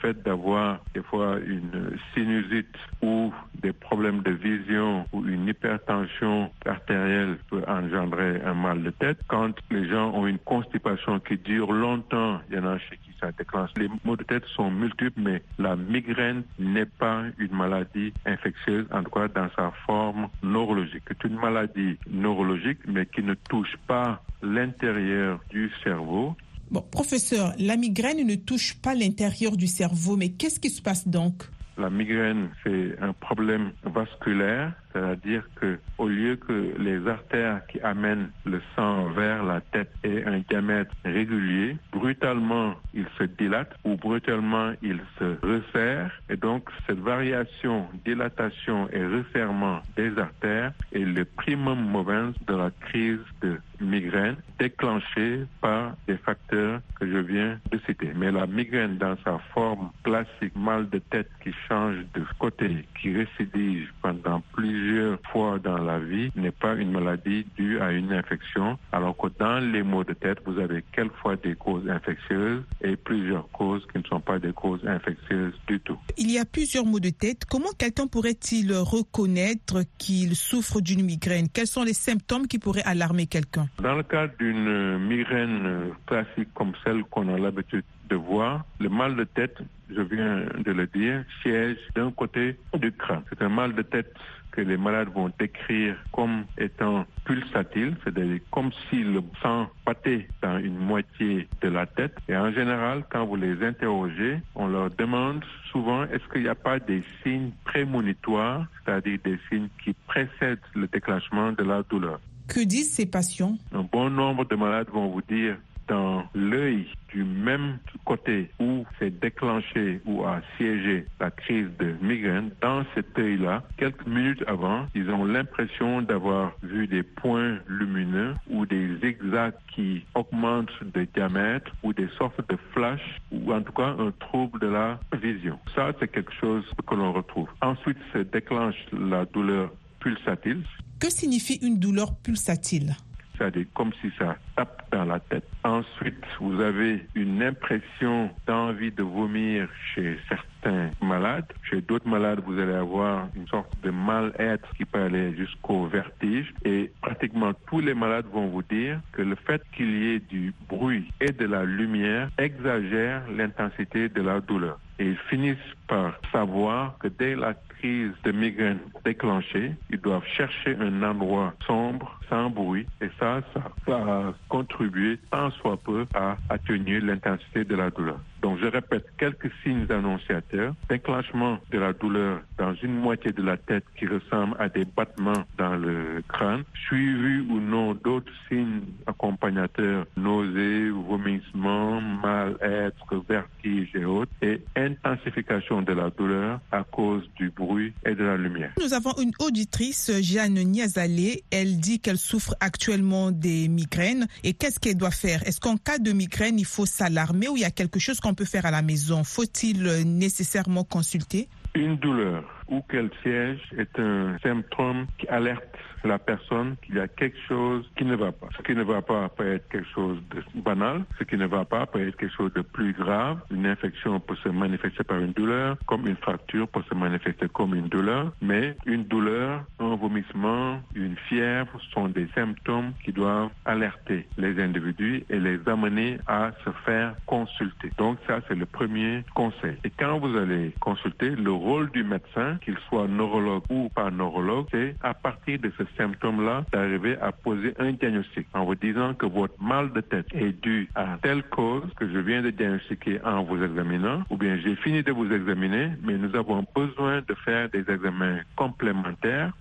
Le fait d'avoir des fois une sinusite ou des problèmes de vision ou une hypertension artérielle peut engendrer un mal de tête. Quand les gens ont une constipation qui dure longtemps, il y en a chez qui ça déclenche. Les maux de tête sont multiples, mais la migraine n'est pas une maladie infectieuse, en tout cas dans sa forme neurologique. C'est une maladie neurologique, mais qui ne touche pas l'intérieur du cerveau. Bon, professeur, la migraine ne touche pas l'intérieur du cerveau, mais qu'est-ce qui se passe donc? La migraine, c'est un problème vasculaire c'est-à-dire que au lieu que les artères qui amènent le sang vers la tête aient un diamètre régulier, brutalement ils se dilatent ou brutalement ils se resserrent. Et donc cette variation, dilatation et resserrement des artères est le primum movens de la crise de migraine déclenchée par des facteurs que je viens de citer. Mais la migraine dans sa forme classique, mal de tête qui change de côté, qui récidive pendant plusieurs plusieurs fois dans la vie n'est pas une maladie due à une infection, alors que dans les maux de tête, vous avez quelquefois des causes infectieuses et plusieurs causes qui ne sont pas des causes infectieuses du tout. Il y a plusieurs maux de tête. Comment quelqu'un pourrait-il reconnaître qu'il souffre d'une migraine? Quels sont les symptômes qui pourraient alarmer quelqu'un? Dans le cas d'une migraine classique comme celle qu'on a l'habitude de voir, le mal de tête, je viens de le dire, siège d'un côté du crâne. C'est un mal de tête que les malades vont décrire comme étant pulsatile, c'est-à-dire comme si le sang pâtait dans une moitié de la tête. Et en général, quand vous les interrogez, on leur demande souvent est-ce qu'il n'y a pas des signes prémonitoires, c'est-à-dire des signes qui précèdent le déclenchement de la douleur? Que disent ces patients? Un bon nombre de malades vont vous dire dans l'œil du même côté où s'est déclenché ou a siégé la crise de migraine, dans cet œil-là, quelques minutes avant, ils ont l'impression d'avoir vu des points lumineux ou des zigzags qui augmentent de diamètre ou des sortes de flashs ou en tout cas un trouble de la vision. Ça, c'est quelque chose que l'on retrouve. Ensuite, se déclenche la douleur pulsatile. Que signifie une douleur pulsatile? C'est-à-dire comme si ça tape dans la tête. Ensuite, vous avez une impression d'envie de vomir chez certains malades. Chez d'autres malades, vous allez avoir une sorte de mal-être qui peut aller jusqu'au vertige. Et pratiquement tous les malades vont vous dire que le fait qu'il y ait du bruit et de la lumière exagère l'intensité de la douleur. Et ils finissent par savoir que dès la crise de migraine déclenchée, ils doivent chercher un endroit sombre, sans bruit, et ça, ça va contribuer tant soit peu à atténuer l'intensité de la douleur. Donc, je répète, quelques signes annonciateurs. Déclenchement de la douleur dans une moitié de la tête qui ressemble à des battements dans le crâne, suivi ou non d'autres signes accompagnateurs, nausées, vomissements, mal-être, vertige et autres, et intensification de la douleur à cause du bruit et de la lumière. Nous avons une auditrice, Jeanne Niazalé. Elle dit qu'elle souffre actuellement des migraines. Et qu'est-ce qu'elle doit faire? Est-ce qu'en cas de migraine, il faut s'alarmer ou il y a quelque chose qu'on peut faire à la maison? Faut-il nécessairement consulter? Une douleur ou qu'elle siège est un symptôme qui alerte la personne qu'il y a quelque chose qui ne va pas. Ce qui ne va pas peut être quelque chose de banal, ce qui ne va pas peut être quelque chose de plus grave. Une infection peut se manifester par une douleur, comme une fracture peut se manifester comme une douleur, mais une douleur, un vomissement, une fièvre sont des symptômes qui doivent alerter les individus et les amener à se faire consulter. Donc ça, c'est le premier conseil. Et quand vous allez consulter, le rôle du médecin, qu'il soit neurologue ou pas neurologue, c'est à partir de ce symptôme-là d'arriver à poser un diagnostic en vous disant que votre mal de tête est dû à telle cause que je viens de diagnostiquer en vous examinant, ou bien j'ai fini de vous examiner, mais nous avons besoin de faire des examens complémentaires.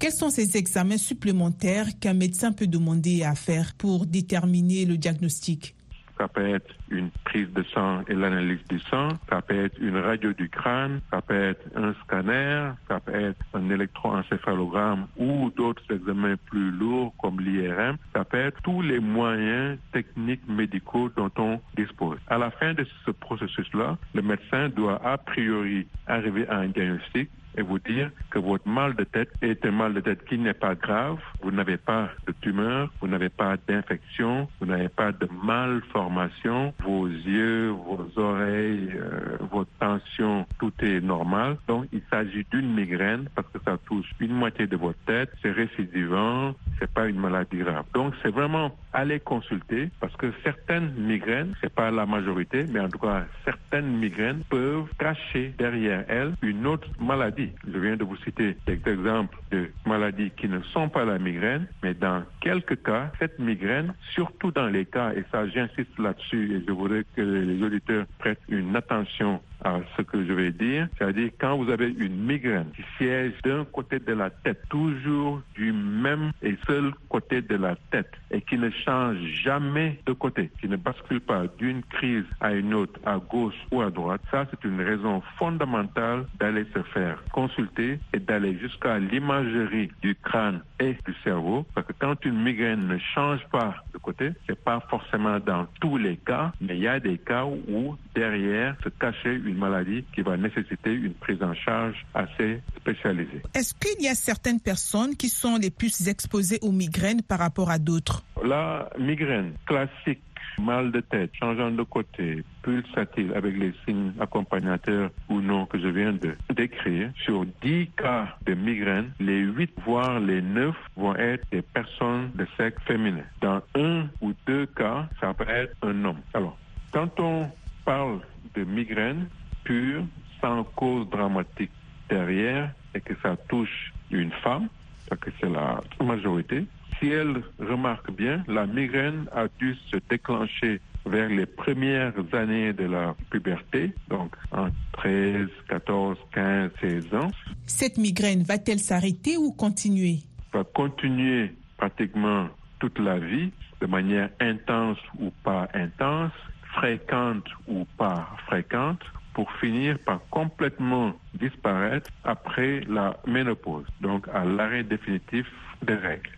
Quels sont ces examens supplémentaires qu'un médecin peut demander à faire pour déterminer le diagnostic? Ça peut être une prise de sang et l'analyse du sang, ça peut être une radio du crâne, ça peut être un scanner, ça peut être un électroencéphalogramme ou d'autres examens plus lourds comme l'IRM, ça peut être tous les moyens techniques médicaux dont on dispose. À la fin de ce processus-là, le médecin doit a priori arriver à un diagnostic et vous dire que votre mal de tête est un mal de tête qui n'est pas grave. Vous n'avez pas de tumeur, vous n'avez pas d'infection, vous n'avez pas de malformation. Vos yeux, vos oreilles, euh, votre tension, tout est normal. Donc, il s'agit d'une migraine parce que ça touche une moitié de votre tête. C'est récidivant, c'est pas une maladie grave. Donc, c'est vraiment aller consulter parce que certaines migraines, c'est pas la majorité, mais en tout cas, certaines migraines peuvent cacher derrière elles une autre maladie. Je viens de vous citer des exemples de maladies qui ne sont pas la migraine, mais dans quelques cas, cette migraine, surtout dans les cas, et ça j'insiste là-dessus, et je voudrais que les auditeurs prêtent une attention à ce que je vais dire, c'est-à-dire quand vous avez une migraine qui siège d'un côté de la tête, toujours du même et seul côté de la tête, et qui ne change jamais de côté, qui ne bascule pas d'une crise à une autre, à gauche ou à droite, ça c'est une raison fondamentale d'aller se faire consulter et d'aller jusqu'à l'imagerie du crâne et du cerveau, parce que quand une migraine ne change pas de côté, c'est pas forcément dans tous les cas, mais il y a des cas où derrière se cachait une maladie qui va nécessiter une prise en charge assez spécialisée. Est-ce qu'il y a certaines personnes qui sont les plus exposées aux migraines par rapport à d'autres? La migraine classique mal de tête, changeant de côté, pulsatile avec les signes accompagnateurs ou non que je viens de décrire, sur 10 cas de migraine, les 8 voire les 9 vont être des personnes de sexe féminin. Dans un ou deux cas, ça peut être un homme. Alors, quand on parle de migraine pure, sans cause dramatique derrière, et que ça touche une femme, parce que c'est la majorité, si elle remarque bien, la migraine a dû se déclencher vers les premières années de la puberté, donc en 13, 14, 15, 16 ans. Cette migraine va-t-elle s'arrêter ou continuer? Va continuer pratiquement toute la vie, de manière intense ou pas intense, fréquente ou pas fréquente, pour finir par complètement disparaître après la ménopause, donc à l'arrêt définitif des règles.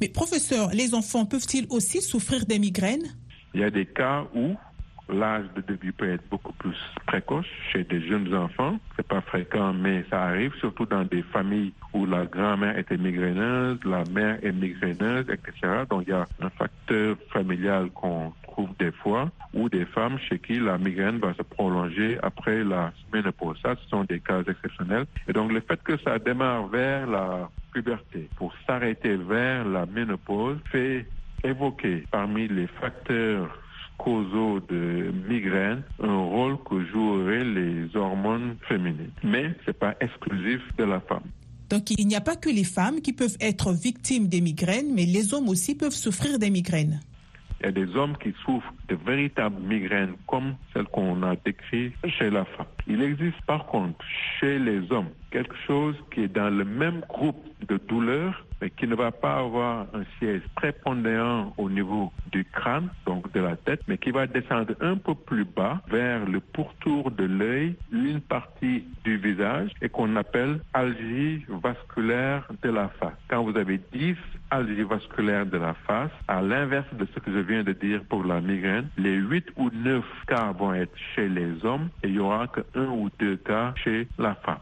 Mais professeur, les enfants peuvent-ils aussi souffrir des migraines? Il y a des cas où l'âge de début peut être beaucoup plus précoce chez des jeunes enfants. C'est pas fréquent, mais ça arrive, surtout dans des familles où la grand-mère était migraineuse, la mère est migraineuse, etc. Donc il y a un facteur familial qu'on trouve des fois, ou des femmes chez qui la migraine va se prolonger après la ménopause. Ça, ce sont des cas exceptionnels. Et donc le fait que ça démarre vers la puberté pour s'arrêter vers la ménopause fait évoquer parmi les facteurs causaux de migraine un rôle que joueraient les hormones féminines. Mais ce n'est pas exclusif de la femme. Donc il n'y a pas que les femmes qui peuvent être victimes des migraines, mais les hommes aussi peuvent souffrir des migraines. Il y a des hommes qui souffrent de véritables migraines comme celles qu'on a décrites chez la femme. Il existe par contre chez les hommes quelque chose qui est dans le même groupe de douleurs mais qui ne va pas avoir un siège prépondérant au niveau du crâne, donc de la tête, mais qui va descendre un peu plus bas vers le pourtour de l'œil, une partie du visage, et qu'on appelle algie vasculaire de la face. Quand vous avez 10 algies vasculaires de la face, à l'inverse de ce que je viens de dire pour la migraine, les 8 ou 9 cas vont être chez les hommes et il y aura que un ou deux cas chez la femme.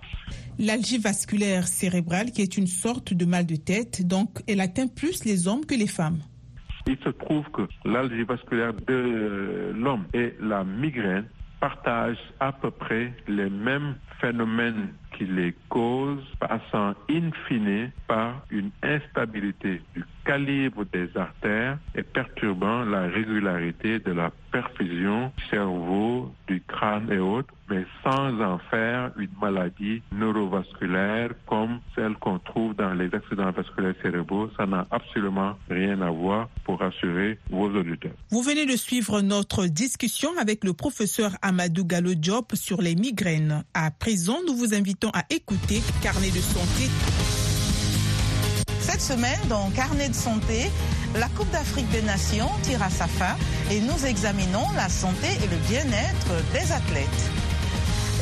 L'algie vasculaire cérébrale, qui est une sorte de mal de tête, donc elle atteint plus les hommes que les femmes. Il se trouve que l'algie vasculaire de l'homme et la migraine partagent à peu près les mêmes phénomènes qui les causent, passant in fine par une instabilité du calibre des artères et perturbant la régularité de la perfusion cerveau, du crâne et autres, mais sans en faire une maladie neurovasculaire comme celle qu'on trouve dans les accidents vasculaires cérébraux. Ça n'a absolument rien à voir pour rassurer vos auditeurs. Vous venez de suivre notre discussion avec le professeur Amadou Gallo Diop sur les migraines. À présent, nous vous invitons à écouter Carnet de santé. Cette semaine, dans Carnet de santé, la Coupe d'Afrique des Nations tire à sa fin et nous examinons la santé et le bien-être des athlètes.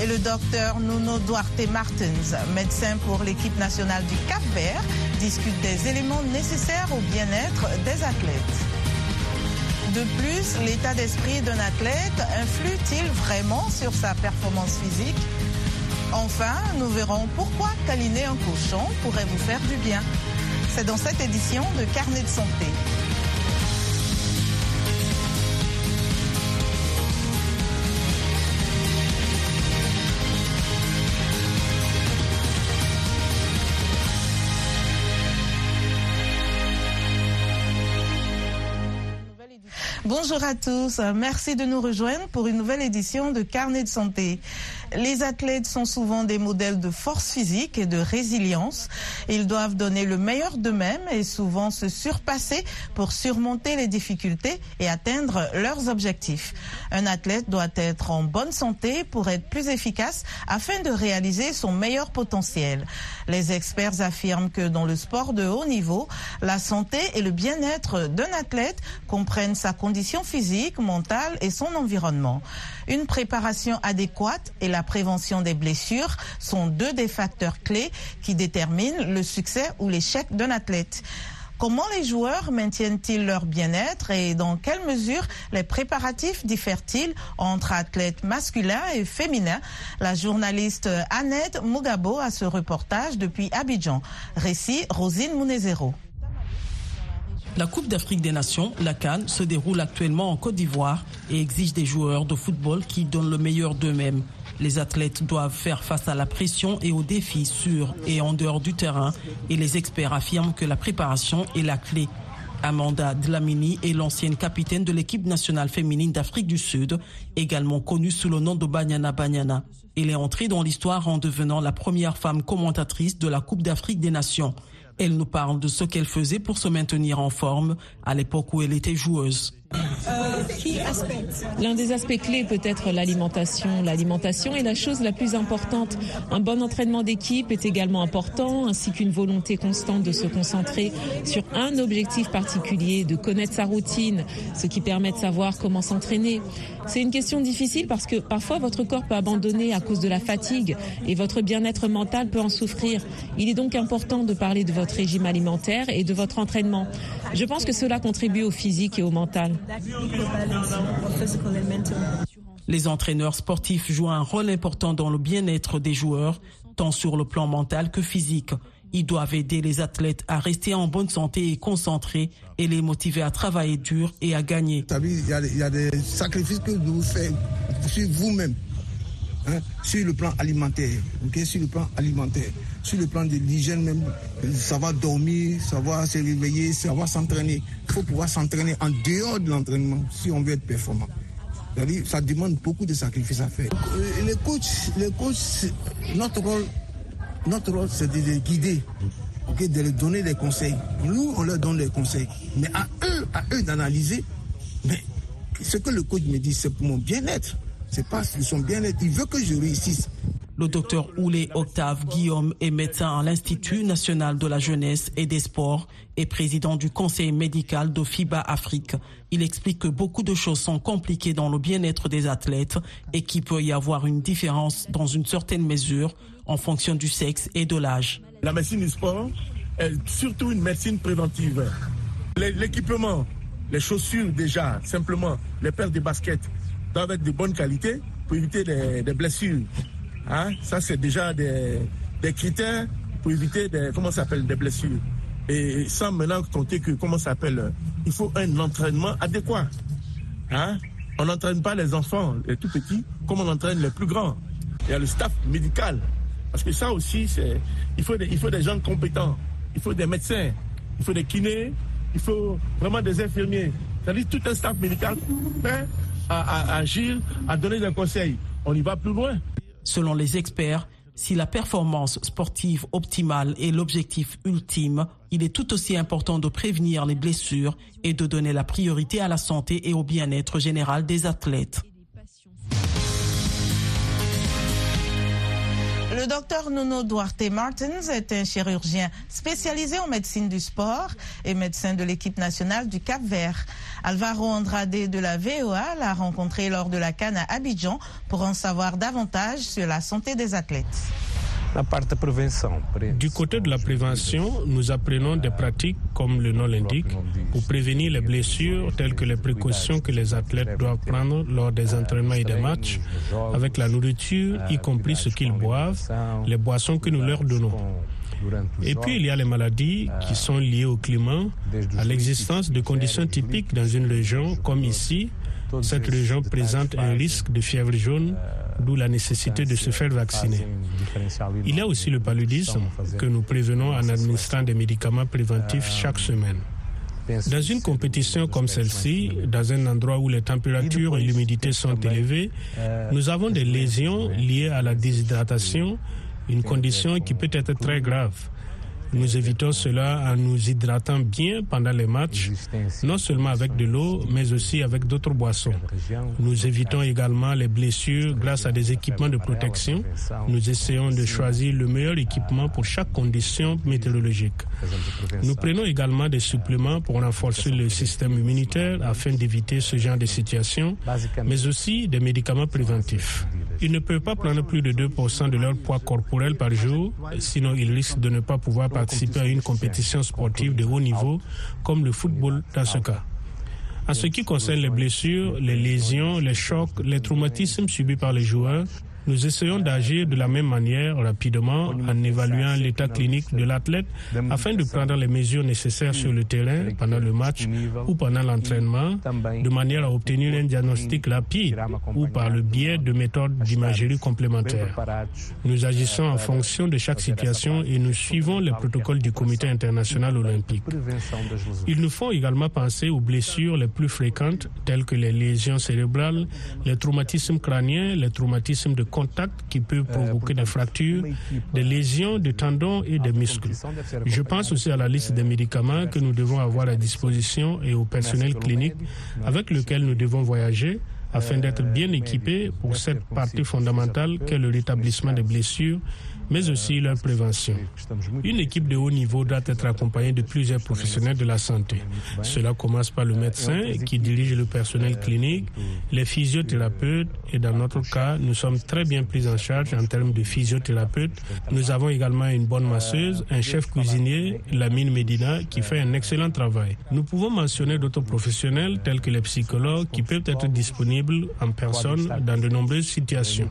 Et le docteur Nuno Duarte Martins, médecin pour l'équipe nationale du Cap Vert, discute des éléments nécessaires au bien-être des athlètes. De plus, l'état d'esprit d'un athlète influe-t-il vraiment sur sa performance physique? Enfin, nous verrons pourquoi câliner un cochon pourrait vous faire du bien. C'est dans cette édition de Carnet de santé. Bonjour à tous, merci de nous rejoindre pour une nouvelle édition de Carnet de santé. Les athlètes sont souvent des modèles de force physique et de résilience. Ils doivent donner le meilleur d'eux-mêmes et souvent se surpasser pour surmonter les difficultés et atteindre leurs objectifs. Un athlète doit être en bonne santé pour être plus efficace afin de réaliser son meilleur potentiel. Les experts affirment que dans le sport de haut niveau, la santé et le bien-être d'un athlète comprennent sa condition physique, mentale et son environnement. Une préparation adéquate et la prévention des blessures sont deux des facteurs clés qui déterminent le succès ou l'échec d'un athlète. Comment les joueurs maintiennent-ils leur bien-être et dans quelle mesure les préparatifs diffèrent-ils entre athlètes masculins et féminins? La journaliste Annette Mugabo a ce reportage depuis Abidjan. Récit Rosine Munezero. La Coupe d'Afrique des Nations, la Cannes, se déroule actuellement en Côte d'Ivoire et exige des joueurs de football qui donnent le meilleur d'eux-mêmes. Les athlètes doivent faire face à la pression et aux défis sur et en dehors du terrain et les experts affirment que la préparation est la clé. Amanda Dlamini est l'ancienne capitaine de l'équipe nationale féminine d'Afrique du Sud, également connue sous le nom de Banyana Banyana. Elle est entrée dans l'histoire en devenant la première femme commentatrice de la Coupe d'Afrique des Nations. Elle nous parle de ce qu'elle faisait pour se maintenir en forme à l'époque où elle était joueuse. L'un des aspects clés peut être l'alimentation. L'alimentation est la chose la plus importante. Un bon entraînement d'équipe est également important, ainsi qu'une volonté constante de se concentrer sur un objectif particulier, de connaître sa routine, ce qui permet de savoir comment s'entraîner. C'est une question difficile parce que parfois votre corps peut abandonner à cause de la fatigue et votre bien-être mental peut en souffrir. Il est donc important de parler de votre régime alimentaire et de votre entraînement. Je pense que cela contribue au physique et au mental. Les entraîneurs sportifs jouent un rôle important dans le bien-être des joueurs, tant sur le plan mental que physique. Ils doivent aider les athlètes à rester en bonne santé et concentrés et les motiver à travailler dur et à gagner. Il y, a des sacrifices que vous faites sur vous-même, hein, sur le plan alimentaire, sur le plan alimentaire, sur le plan de l'hygiène même, savoir dormir, savoir se réveiller, savoir s'entraîner. Faut pouvoir s'entraîner en dehors de l'entraînement si on veut être performant. Ça demande beaucoup de sacrifices à faire. Les coachs, les coachs notre rôle notre rôle, c'est de les guider, de leur donner des conseils. Nous, on leur donne des conseils. Mais à eux, à eux d'analyser. Mais ce que le coach me dit, c'est pour mon bien-être. C'est pas son bien-être. Il veut que je réussisse. Le docteur Oulé Octave Guillaume est médecin à l'Institut national de la jeunesse et des sports et président du conseil médical de FIBA Afrique. Il explique que beaucoup de choses sont compliquées dans le bien-être des athlètes et qu'il peut y avoir une différence dans une certaine mesure en fonction du sexe et de l'âge. La médecine du sport est surtout une médecine préventive. L'équipement, les chaussures déjà, simplement, les paires de baskets doivent être de bonne qualité pour éviter des, blessures. Hein? Ça, c'est déjà des, critères pour éviter des, comment s'appelle, des blessures. Et sans maintenant compter que, comment s'appelle, il faut un entraînement adéquat. Hein? On n'entraîne pas les enfants, les tout petits, comme on entraîne les plus grands. Il y a le staff médical parce que ça aussi, c'est, il, faut des, il faut des gens compétents, il faut des médecins, il faut des kinés, il faut vraiment des infirmiers. C'est-à-dire tout un staff médical prêt à, agir, à donner des conseils. On y va plus loin. Selon les experts, si la performance sportive optimale est l'objectif ultime, il est tout aussi important de prévenir les blessures et de donner la priorité à la santé et au bien-être général des athlètes. Le docteur Nuno Duarte Martins est un chirurgien spécialisé en médecine du sport et médecin de l'équipe nationale du Cap Vert. Alvaro Andrade de la VOA l'a rencontré lors de la Cannes à Abidjan pour en savoir davantage sur la santé des athlètes. Du côté de la prévention, nous apprenons des pratiques comme le nom l'indique pour prévenir les blessures telles que les précautions que les athlètes doivent prendre lors des entraînements et des matchs avec la nourriture, y compris ce qu'ils boivent, les boissons que nous leur donnons. Et puis il y a les maladies qui sont liées au climat, à l'existence de conditions typiques dans une région comme ici. Cette région présente un risque de fièvre jaune d'où la nécessité de se faire vacciner. Il y a aussi le paludisme que nous prévenons en administrant des médicaments préventifs chaque semaine. Dans une compétition comme celle-ci, dans un endroit où les températures et l'humidité sont élevées, nous avons des lésions liées à la déshydratation, une condition qui peut être très grave. Nous évitons cela en nous hydratant bien pendant les matchs, non seulement avec de l'eau, mais aussi avec d'autres boissons. Nous évitons également les blessures grâce à des équipements de protection. Nous essayons de choisir le meilleur équipement pour chaque condition météorologique. Nous prenons également des suppléments pour renforcer le système immunitaire afin d'éviter ce genre de situation, mais aussi des médicaments préventifs. Ils ne peuvent pas prendre plus de 2% de leur poids corporel par jour, sinon ils risquent de ne pas pouvoir participer à une compétition sportive de haut niveau, comme le football dans ce cas. En ce qui concerne les blessures, les lésions, les chocs, les traumatismes subis par les joueurs, nous essayons d'agir de la même manière rapidement en évaluant l'état clinique de l'athlète afin de prendre les mesures nécessaires sur le terrain pendant le match ou pendant l'entraînement de manière à obtenir un diagnostic rapide ou par le biais de méthodes d'imagerie complémentaires. Nous agissons en fonction de chaque situation et nous suivons les protocoles du Comité international olympique. Ils nous font également penser aux blessures les plus fréquentes telles que les lésions cérébrales, les traumatismes crâniens, les traumatismes de contact qui peut provoquer des fractures, des lésions de tendons et des muscles. Je pense aussi à la liste des médicaments que nous devons avoir à disposition et au personnel clinique avec lequel nous devons voyager afin d'être bien équipés pour cette partie fondamentale qu'est le rétablissement des blessures mais aussi leur prévention. Une équipe de haut niveau doit être accompagnée de plusieurs professionnels de la santé. Cela commence par le médecin qui dirige le personnel clinique, les physiothérapeutes et dans notre cas, nous sommes très bien pris en charge en termes de physiothérapeutes. Nous avons également une bonne masseuse, un chef cuisinier, Lamine Medina, qui fait un excellent travail. Nous pouvons mentionner d'autres professionnels tels que les psychologues qui peuvent être disponibles en personne dans de nombreuses situations.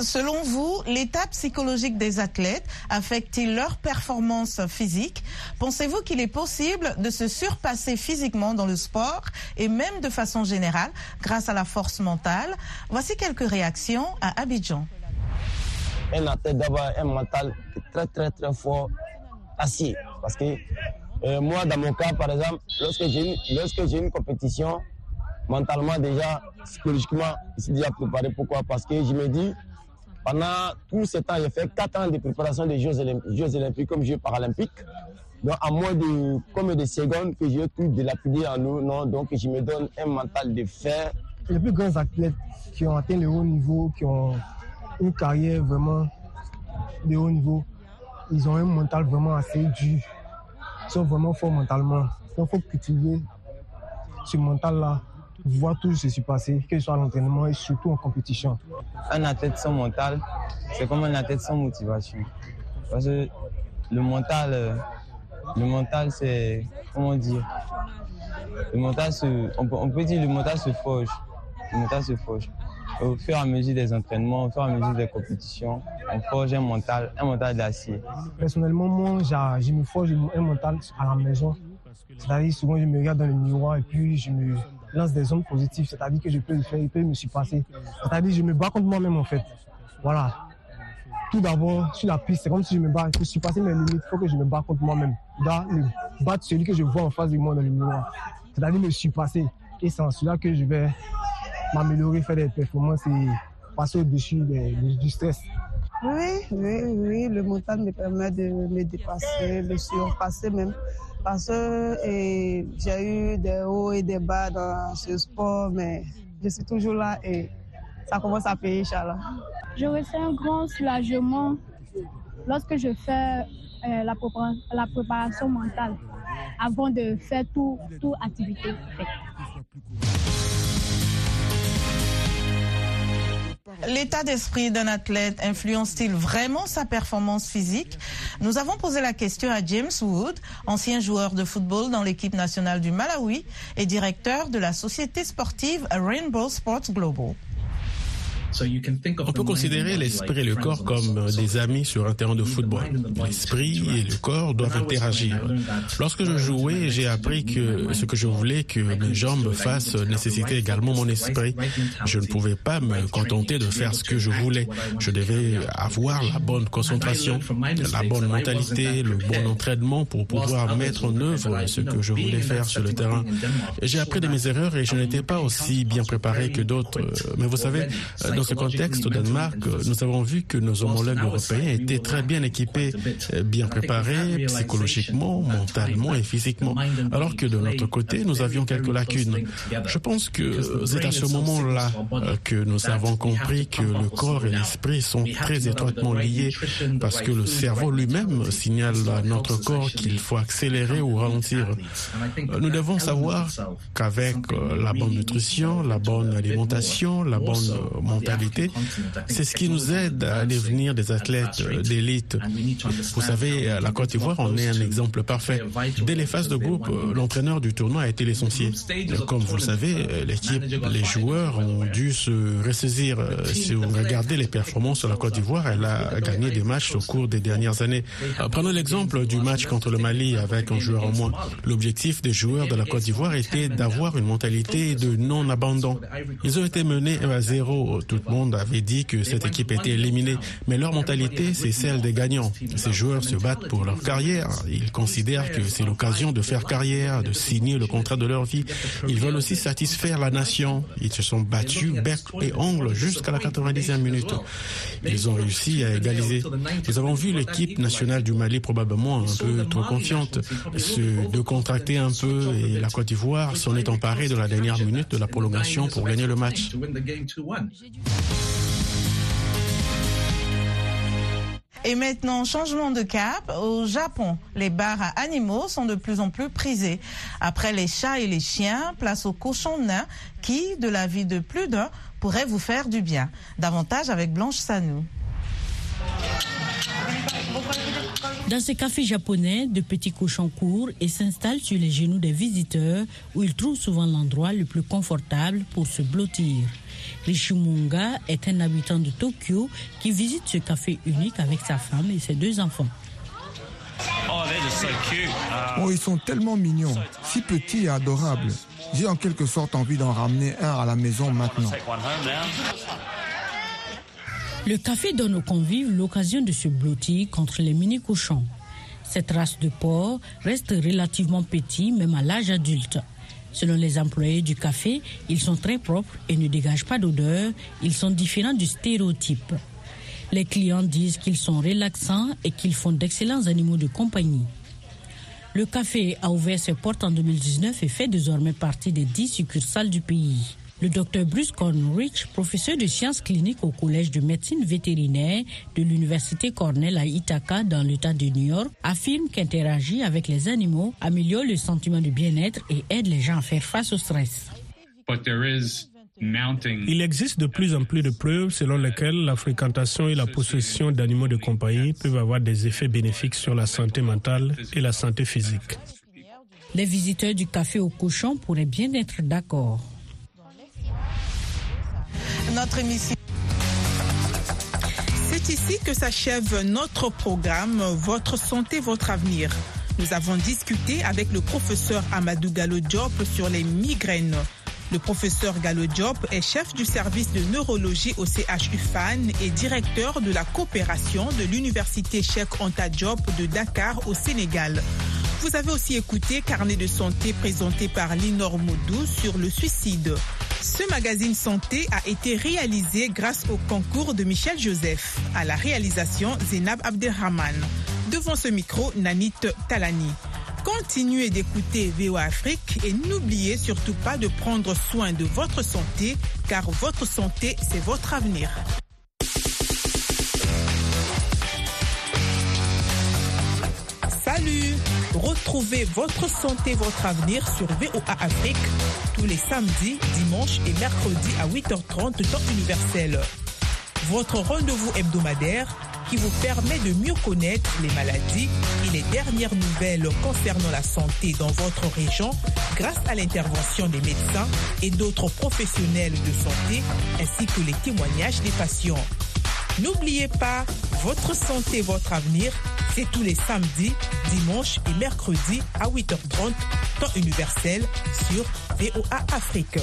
Selon vous, l'état psychologique des athlètes affecte-t-il leur performance physique? Pensez-vous qu'il est possible de se surpasser physiquement dans le sport et même de façon générale grâce à la force mentale? Voici quelques réactions à Abidjan. Un athlète d'avoir un mental très très très fort assis. Parce que euh, moi, dans mon cas, par exemple, lorsque j'ai une compétition, mentalement déjà, psychologiquement, je suis déjà préparé. Pourquoi? Parce que je me dis, pendant tout ce temps, j'ai fait 4 ans de préparation des Jeux Olympiques, comme Jeux Paralympiques. Donc, à moins de comme des secondes que j'ai tout dilapidé en nous, non, donc je me donne un mental de fer. Les plus grands athlètes qui ont atteint le haut niveau, qui ont une carrière vraiment de haut niveau, ils ont un mental vraiment assez dur. Ils sont vraiment forts mentalement. Donc, il faut cultiver ce mental-là voir tout ce qui s'est passé, que ce soit à l'entraînement et surtout en compétition. Un athlète sans mental, c'est comme un athlète sans motivation. Parce que le mental, le mental c'est, comment dire, le mental se, on peut, on peut dire le mental se forge. Le mental se forge. Au fur et à mesure des entraînements, au fur et à mesure des compétitions, on forge un mental, un mental d'acier. Personnellement, moi, je me forge un mental à la maison. C'est-à-dire, souvent, je me regarde dans le miroir et puis je me lance des ondes positives, c'est-à-dire que je peux le faire, il peut me surpasser. C'est-à-dire je me bats contre moi-même en fait. Voilà. Tout d'abord, sur la piste, c'est comme si je me bats. Pour surpasser mes limites, il faut que je me bats contre moi-même. Je battre celui que je vois en face de moi dans le miroir. C'est-à-dire me surpasser. Et c'est en cela que je vais m'améliorer, faire des performances et passer au-dessus du stress. Oui, oui, oui, le mental me permet de me dépasser, de surpasser même parce que j'ai eu des hauts et des bas dans ce sport, mais je suis toujours là et ça commence à payer, Inch'Allah. Je ressens un grand soulagement lorsque je fais euh, la, préparation mentale avant de faire toute tout activité. L'état d'esprit d'un athlète influence-t-il vraiment sa performance physique? Nous avons posé la question à James Wood, ancien joueur de football dans l'équipe nationale du Malawi et directeur de la société sportive Rainbow Sports Global. On peut considérer l'esprit et le corps comme des amis sur un terrain de football. L'esprit et le corps doivent interagir. Lorsque je jouais, j'ai appris que ce que je voulais que mes jambes fassent nécessitait également mon esprit. Je ne pouvais pas me contenter de faire ce que je voulais. Je devais avoir la bonne concentration, la bonne mentalité, le bon entraînement pour pouvoir mettre en œuvre ce que je voulais faire sur le terrain. J'ai appris de mes erreurs et je n'étais pas aussi bien préparé que d'autres. Mais vous savez, dans ce contexte, au Danemark, nous avons vu que nos homologues européens étaient très bien équipés, bien préparés psychologiquement, mentalement et physiquement, alors que de notre côté, nous avions quelques lacunes. Je pense que c'est à ce moment-là que nous avons compris que le corps et l'esprit sont très étroitement liés parce que le cerveau lui-même signale à notre corps qu'il faut accélérer ou ralentir. Nous devons savoir qu'avec la bonne nutrition, la bonne alimentation, la bonne mentalité, c'est ce qui nous aide à devenir des athlètes d'élite. Vous savez, à la Côte d'Ivoire, on est un exemple parfait. Dès les phases de groupe, l'entraîneur du tournoi a été l'essentiel. Comme vous le savez, l'équipe, les joueurs ont dû se ressaisir. Si vous regardez les performances de la Côte d'Ivoire, elle a gagné des matchs au cours des dernières années. Prenons l'exemple du match contre le Mali avec un joueur en moins. L'objectif des joueurs de la Côte d'Ivoire était d'avoir une mentalité de non-abandon. Ils ont été menés à zéro tout le monde avait dit que cette équipe était éliminée, mais leur mentalité, c'est celle des gagnants. Ces joueurs se battent pour leur carrière. Ils considèrent que c'est l'occasion de faire carrière, de signer le contrat de leur vie. Ils veulent aussi satisfaire la nation. Ils se sont battus bec et ongle jusqu'à la 90e minute. Ils ont réussi à égaliser. Nous avons vu l'équipe nationale du Mali probablement un peu trop confiante, se décontracter un peu et la Côte d'Ivoire s'en est emparée de la dernière minute de la prolongation pour gagner le match. Et maintenant, changement de cap. Au Japon, les bars à animaux sont de plus en plus prisés. Après les chats et les chiens, place aux cochons nains qui, de la vie de plus d'un, pourraient vous faire du bien. Davantage avec Blanche Sanou. Dans ce café japonais, de petits cochons courent et s'installent sur les genoux des visiteurs où ils trouvent souvent l'endroit le plus confortable pour se blottir. Rishimunga est un habitant de Tokyo qui visite ce café unique avec sa femme et ses deux enfants. Oh, ils sont tellement mignons, si petits et adorables. J'ai en quelque sorte envie d'en ramener un à la maison maintenant. Le café donne aux convives l'occasion de se blottir contre les mini-cochons. Cette race de porc reste relativement petit même à l'âge adulte. Selon les employés du café, ils sont très propres et ne dégagent pas d'odeur. Ils sont différents du stéréotype. Les clients disent qu'ils sont relaxants et qu'ils font d'excellents animaux de compagnie. Le café a ouvert ses portes en 2019 et fait désormais partie des 10 succursales du pays. Le docteur Bruce Cornrich, professeur de sciences cliniques au Collège de médecine vétérinaire de l'Université Cornell à Ithaca dans l'État de New York, affirme qu'interagir avec les animaux améliore le sentiment de bien-être et aide les gens à faire face au stress. Il existe de plus en plus de preuves selon lesquelles la fréquentation et la possession d'animaux de compagnie peuvent avoir des effets bénéfiques sur la santé mentale et la santé physique. Les visiteurs du café au cochon pourraient bien être d'accord C'est ici que s'achève notre programme Votre santé, votre avenir. Nous avons discuté avec le professeur Amadou Gallo Diop sur les migraines. Le professeur Gallo Diop est chef du service de neurologie au CHU FAN et directeur de la coopération de l'université Cheikh Anta Diop de Dakar au Sénégal. Vous avez aussi écouté Carnet de santé présenté par Linor Moudou sur le suicide. Ce magazine santé a été réalisé grâce au concours de Michel Joseph, à la réalisation Zénab Abdelrahman. Devant ce micro, Nanit Talani. Continuez d'écouter VOA Afrique et n'oubliez surtout pas de prendre soin de votre santé, car votre santé, c'est votre avenir. Retrouvez votre santé, votre avenir sur VOA Afrique tous les samedis, dimanches et mercredis à 8h30 temps universel. votre rendez-vous hebdomadaire qui vous permet de mieux connaître les maladies et les dernières nouvelles concernant la santé dans votre région grâce à l'intervention des médecins et d'autres professionnels de santé ainsi que les témoignages des patients. N'oubliez pas, votre santé, votre avenir, c'est tous les samedis, dimanches et mercredis à 8h30, temps universel sur VOA Afrique.